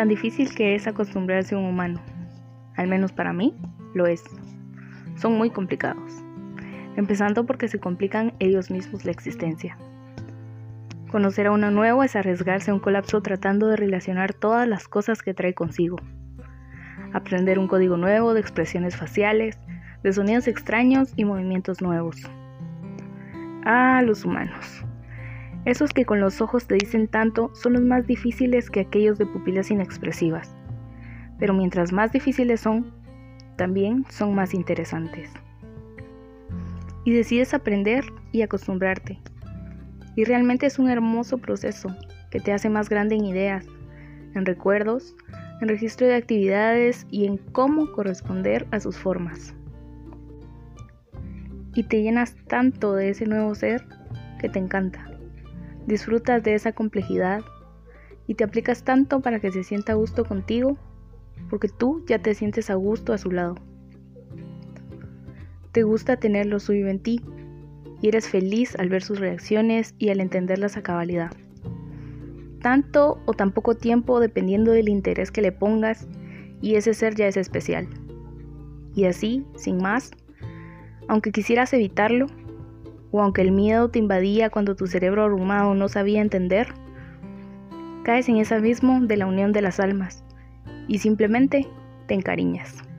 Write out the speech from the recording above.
Tan difícil que es acostumbrarse a un humano. Al menos para mí, lo es. Son muy complicados. Empezando porque se complican ellos mismos la existencia. Conocer a uno nuevo es arriesgarse a un colapso tratando de relacionar todas las cosas que trae consigo. Aprender un código nuevo de expresiones faciales, de sonidos extraños y movimientos nuevos. Ah, los humanos. Esos que con los ojos te dicen tanto son los más difíciles que aquellos de pupilas inexpresivas. Pero mientras más difíciles son, también son más interesantes. Y decides aprender y acostumbrarte. Y realmente es un hermoso proceso que te hace más grande en ideas, en recuerdos, en registro de actividades y en cómo corresponder a sus formas. Y te llenas tanto de ese nuevo ser que te encanta. Disfrutas de esa complejidad y te aplicas tanto para que se sienta a gusto contigo, porque tú ya te sientes a gusto a su lado. Te gusta tenerlo suyo en ti y eres feliz al ver sus reacciones y al entenderlas a cabalidad. Tanto o tan poco tiempo dependiendo del interés que le pongas y ese ser ya es especial. Y así, sin más, aunque quisieras evitarlo, o aunque el miedo te invadía cuando tu cerebro arrumado no sabía entender, caes en ese abismo de la unión de las almas y simplemente te encariñas.